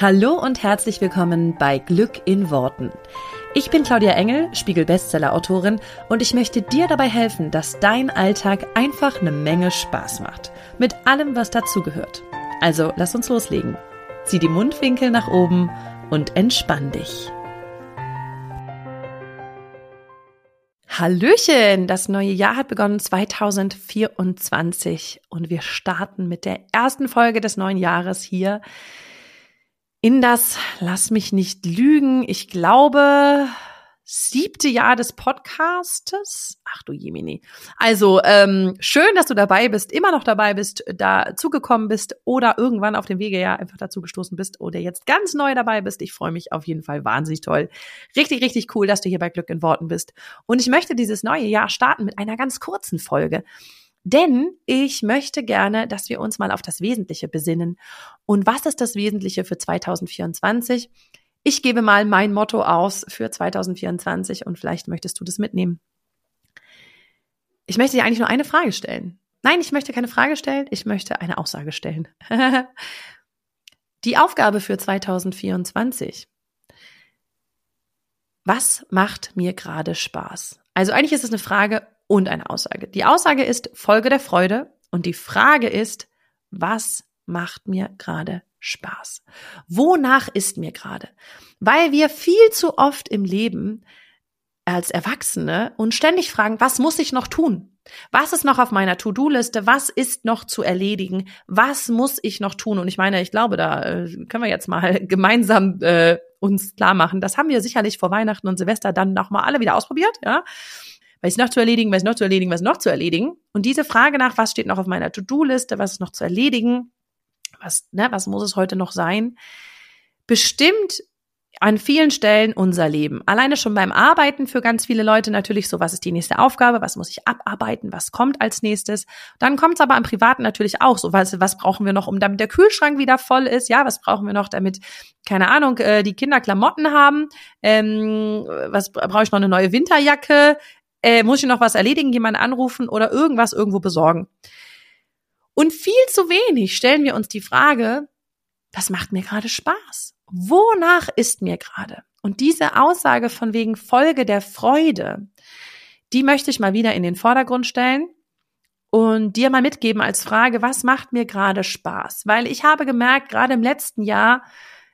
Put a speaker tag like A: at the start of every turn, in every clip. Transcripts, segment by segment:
A: Hallo und herzlich willkommen bei Glück in Worten. Ich bin Claudia Engel, Spiegel-Bestseller-Autorin und ich möchte dir dabei helfen, dass dein Alltag einfach eine Menge Spaß macht. Mit allem, was dazugehört. Also lass uns loslegen. Zieh die Mundwinkel nach oben und entspann dich. Hallöchen! Das neue Jahr hat begonnen 2024 und wir starten mit der ersten Folge des neuen Jahres hier in das, lass mich nicht lügen, ich glaube, siebte Jahr des Podcastes. Ach du Jemini. Also ähm, schön, dass du dabei bist, immer noch dabei bist, da zugekommen bist oder irgendwann auf dem Wege ja einfach dazu gestoßen bist oder jetzt ganz neu dabei bist. Ich freue mich auf jeden Fall wahnsinnig toll. Richtig, richtig cool, dass du hier bei Glück in Worten bist. Und ich möchte dieses neue Jahr starten mit einer ganz kurzen Folge. Denn ich möchte gerne, dass wir uns mal auf das Wesentliche besinnen. Und was ist das Wesentliche für 2024? Ich gebe mal mein Motto aus für 2024 und vielleicht möchtest du das mitnehmen. Ich möchte dir eigentlich nur eine Frage stellen. Nein, ich möchte keine Frage stellen, ich möchte eine Aussage stellen. Die Aufgabe für 2024. Was macht mir gerade Spaß? Also eigentlich ist es eine Frage und eine Aussage. Die Aussage ist Folge der Freude und die Frage ist, was macht mir gerade Spaß? Wonach ist mir gerade? Weil wir viel zu oft im Leben als Erwachsene uns ständig fragen, was muss ich noch tun? Was ist noch auf meiner To-Do-Liste? Was ist noch zu erledigen? Was muss ich noch tun? Und ich meine, ich glaube, da äh, können wir jetzt mal gemeinsam äh, uns klar machen. Das haben wir sicherlich vor Weihnachten und Silvester dann nochmal alle wieder ausprobiert, ja. Was ist noch zu erledigen, was ist noch zu erledigen, was ist noch zu erledigen. Und diese Frage nach, was steht noch auf meiner To-Do-Liste, was ist noch zu erledigen, was, ne, was muss es heute noch sein, bestimmt an vielen Stellen unser Leben. Alleine schon beim Arbeiten für ganz viele Leute natürlich so, was ist die nächste Aufgabe, was muss ich abarbeiten, was kommt als nächstes. Dann kommt es aber am Privaten natürlich auch so, was, was brauchen wir noch, um damit der Kühlschrank wieder voll ist, ja, was brauchen wir noch, damit, keine Ahnung, äh, die Kinder Klamotten haben, ähm, was brauche ich noch, eine neue Winterjacke, äh, muss ich noch was erledigen, jemanden anrufen oder irgendwas irgendwo besorgen. Und viel zu wenig stellen wir uns die Frage, was macht mir gerade Spaß? Wonach ist mir gerade? Und diese Aussage von wegen Folge der Freude, die möchte ich mal wieder in den Vordergrund stellen und dir mal mitgeben als Frage, was macht mir gerade Spaß? Weil ich habe gemerkt, gerade im letzten Jahr,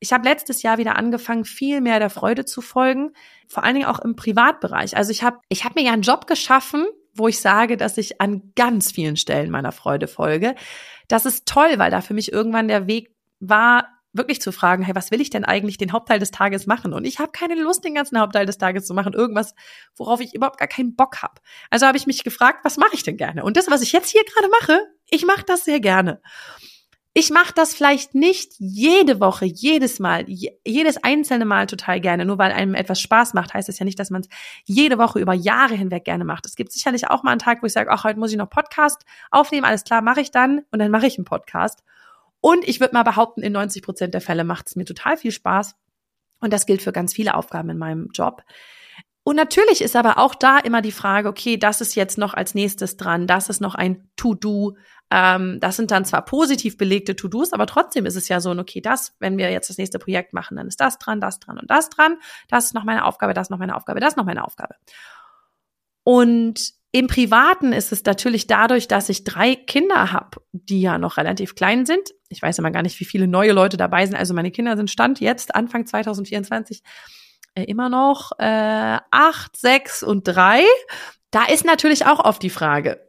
A: ich habe letztes Jahr wieder angefangen, viel mehr der Freude zu folgen, vor allen Dingen auch im Privatbereich. Also ich habe ich hab mir ja einen Job geschaffen, wo ich sage, dass ich an ganz vielen Stellen meiner Freude folge. Das ist toll, weil da für mich irgendwann der Weg war, wirklich zu fragen, hey, was will ich denn eigentlich den Hauptteil des Tages machen? Und ich habe keine Lust, den ganzen Hauptteil des Tages zu machen, irgendwas, worauf ich überhaupt gar keinen Bock habe. Also habe ich mich gefragt, was mache ich denn gerne? Und das, was ich jetzt hier gerade mache, ich mache das sehr gerne. Ich mache das vielleicht nicht jede Woche, jedes Mal, jedes einzelne Mal total gerne. Nur weil einem etwas Spaß macht, heißt das ja nicht, dass man es jede Woche über Jahre hinweg gerne macht. Es gibt sicherlich auch mal einen Tag, wo ich sage, ach, heute muss ich noch Podcast aufnehmen. Alles klar, mache ich dann und dann mache ich einen Podcast. Und ich würde mal behaupten, in 90 Prozent der Fälle macht es mir total viel Spaß. Und das gilt für ganz viele Aufgaben in meinem Job. Und natürlich ist aber auch da immer die Frage, okay, das ist jetzt noch als nächstes dran, das ist noch ein To-Do. Ähm, das sind dann zwar positiv belegte To-Dos, aber trotzdem ist es ja so, okay, das, wenn wir jetzt das nächste Projekt machen, dann ist das dran, das dran und das dran. Das ist noch meine Aufgabe, das ist noch meine Aufgabe, das ist noch meine Aufgabe. Und im Privaten ist es natürlich dadurch, dass ich drei Kinder habe, die ja noch relativ klein sind. Ich weiß immer gar nicht, wie viele neue Leute dabei sind. Also meine Kinder sind Stand jetzt, Anfang 2024, äh, immer noch äh, acht, sechs und drei. Da ist natürlich auch oft die Frage,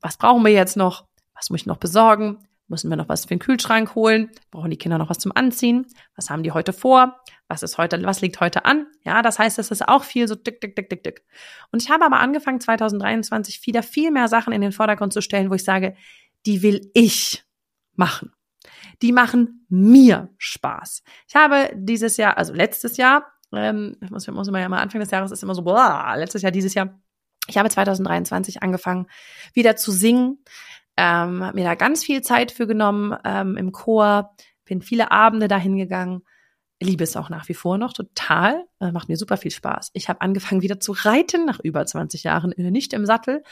A: was brauchen wir jetzt noch? Was muss ich noch besorgen? Müssen wir noch was für den Kühlschrank holen? Brauchen die Kinder noch was zum Anziehen? Was haben die heute vor? Was ist heute, was liegt heute an? Ja, das heißt, es ist auch viel so dick, dick, dick, dick, dick. Und ich habe aber angefangen, 2023 wieder viel mehr Sachen in den Vordergrund zu stellen, wo ich sage, die will ich machen. Die machen mir Spaß. Ich habe dieses Jahr, also letztes Jahr, ähm, muss, muss immer ja mal Anfang des Jahres ist immer so, boah, letztes Jahr, dieses Jahr. Ich habe 2023 angefangen, wieder zu singen, ähm, habe mir da ganz viel Zeit für genommen ähm, im Chor, bin viele Abende dahin gegangen, liebe es auch nach wie vor noch total, äh, macht mir super viel Spaß. Ich habe angefangen wieder zu reiten nach über 20 Jahren äh, nicht im Sattel.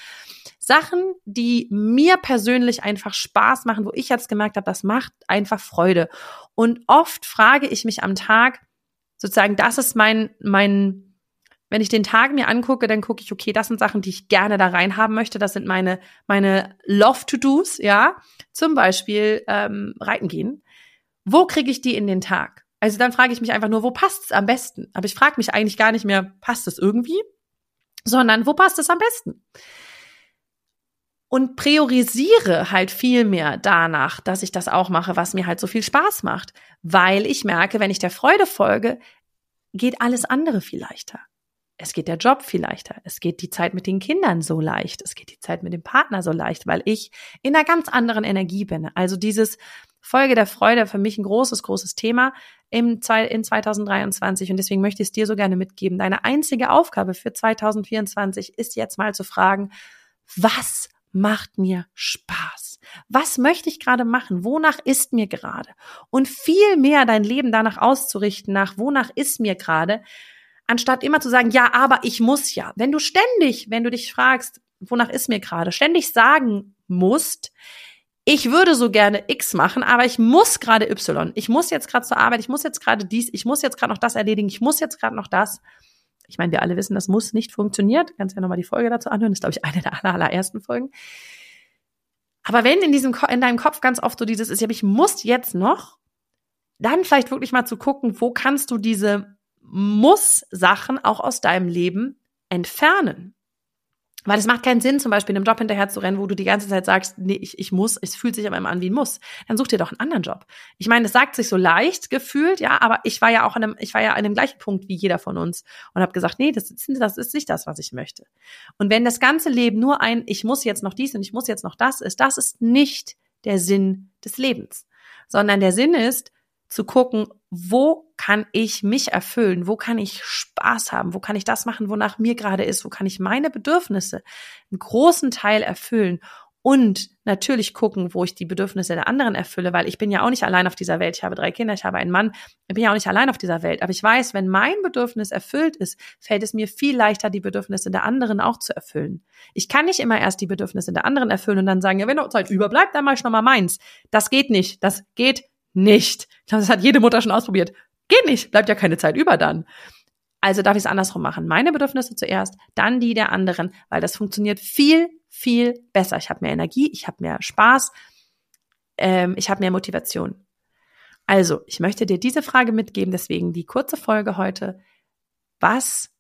A: Sachen, die mir persönlich einfach Spaß machen, wo ich jetzt gemerkt habe, das macht einfach Freude. Und oft frage ich mich am Tag, sozusagen, das ist mein mein wenn ich den Tag mir angucke, dann gucke ich, okay, das sind Sachen, die ich gerne da reinhaben möchte. Das sind meine, meine Love-to-Dos, ja. Zum Beispiel ähm, reiten gehen. Wo kriege ich die in den Tag? Also dann frage ich mich einfach nur, wo passt es am besten? Aber ich frage mich eigentlich gar nicht mehr, passt es irgendwie? Sondern wo passt es am besten? Und priorisiere halt viel mehr danach, dass ich das auch mache, was mir halt so viel Spaß macht. Weil ich merke, wenn ich der Freude folge, geht alles andere viel leichter. Es geht der Job viel leichter. Es geht die Zeit mit den Kindern so leicht. Es geht die Zeit mit dem Partner so leicht, weil ich in einer ganz anderen Energie bin. Also dieses Folge der Freude für mich ein großes, großes Thema im, in 2023 und deswegen möchte ich es dir so gerne mitgeben. Deine einzige Aufgabe für 2024 ist jetzt mal zu fragen, was macht mir Spaß? Was möchte ich gerade machen? Wonach ist mir gerade? Und viel mehr dein Leben danach auszurichten, nach wonach ist mir gerade, anstatt immer zu sagen, ja, aber ich muss ja. Wenn du ständig, wenn du dich fragst, wonach ist mir gerade, ständig sagen musst, ich würde so gerne X machen, aber ich muss gerade Y. Ich muss jetzt gerade zur Arbeit, ich muss jetzt gerade dies, ich muss jetzt gerade noch das erledigen, ich muss jetzt gerade noch das. Ich meine, wir alle wissen, das muss nicht funktioniert. Kannst ja nochmal die Folge dazu anhören. Das ist, glaube ich, eine der aller, allerersten Folgen. Aber wenn in diesem, in deinem Kopf ganz oft so dieses ist, ja, ich muss jetzt noch, dann vielleicht wirklich mal zu gucken, wo kannst du diese Muss-Sachen auch aus deinem Leben entfernen. Weil es macht keinen Sinn, zum Beispiel einem Job hinterher zu rennen, wo du die ganze Zeit sagst, nee, ich, ich muss, es fühlt sich aber immer an wie ein Muss. Dann such dir doch einen anderen Job. Ich meine, es sagt sich so leicht gefühlt, ja, aber ich war ja auch an einem, ich war ja an dem gleichen Punkt wie jeder von uns und habe gesagt, nee, das, das ist nicht das, was ich möchte. Und wenn das ganze Leben nur ein, ich muss jetzt noch dies und ich muss jetzt noch das ist, das ist nicht der Sinn des Lebens, sondern der Sinn ist, zu gucken, wo kann ich mich erfüllen? Wo kann ich Spaß haben? Wo kann ich das machen, wonach mir gerade ist? Wo kann ich meine Bedürfnisse einen großen Teil erfüllen? Und natürlich gucken, wo ich die Bedürfnisse der anderen erfülle, weil ich bin ja auch nicht allein auf dieser Welt. Ich habe drei Kinder, ich habe einen Mann. Ich bin ja auch nicht allein auf dieser Welt. Aber ich weiß, wenn mein Bedürfnis erfüllt ist, fällt es mir viel leichter, die Bedürfnisse der anderen auch zu erfüllen. Ich kann nicht immer erst die Bedürfnisse der anderen erfüllen und dann sagen, ja, wenn noch Zeit überbleibt, dann mache ich noch mal meins. Das geht nicht. Das geht nicht. Ich glaube, das hat jede Mutter schon ausprobiert. Geht nicht, bleibt ja keine Zeit über dann. Also darf ich es andersrum machen. Meine Bedürfnisse zuerst, dann die der anderen, weil das funktioniert viel, viel besser. Ich habe mehr Energie, ich habe mehr Spaß, ähm, ich habe mehr Motivation. Also, ich möchte dir diese Frage mitgeben, deswegen die kurze Folge heute. Was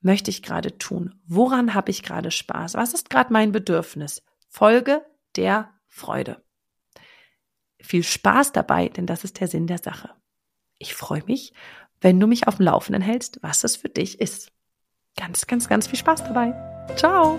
A: möchte ich gerade tun? Woran habe ich gerade Spaß? Was ist gerade mein Bedürfnis? Folge der Freude. Viel Spaß dabei, denn das ist der Sinn der Sache. Ich freue mich, wenn du mich auf dem Laufenden hältst, was es für dich ist. Ganz, ganz, ganz viel Spaß dabei. Ciao!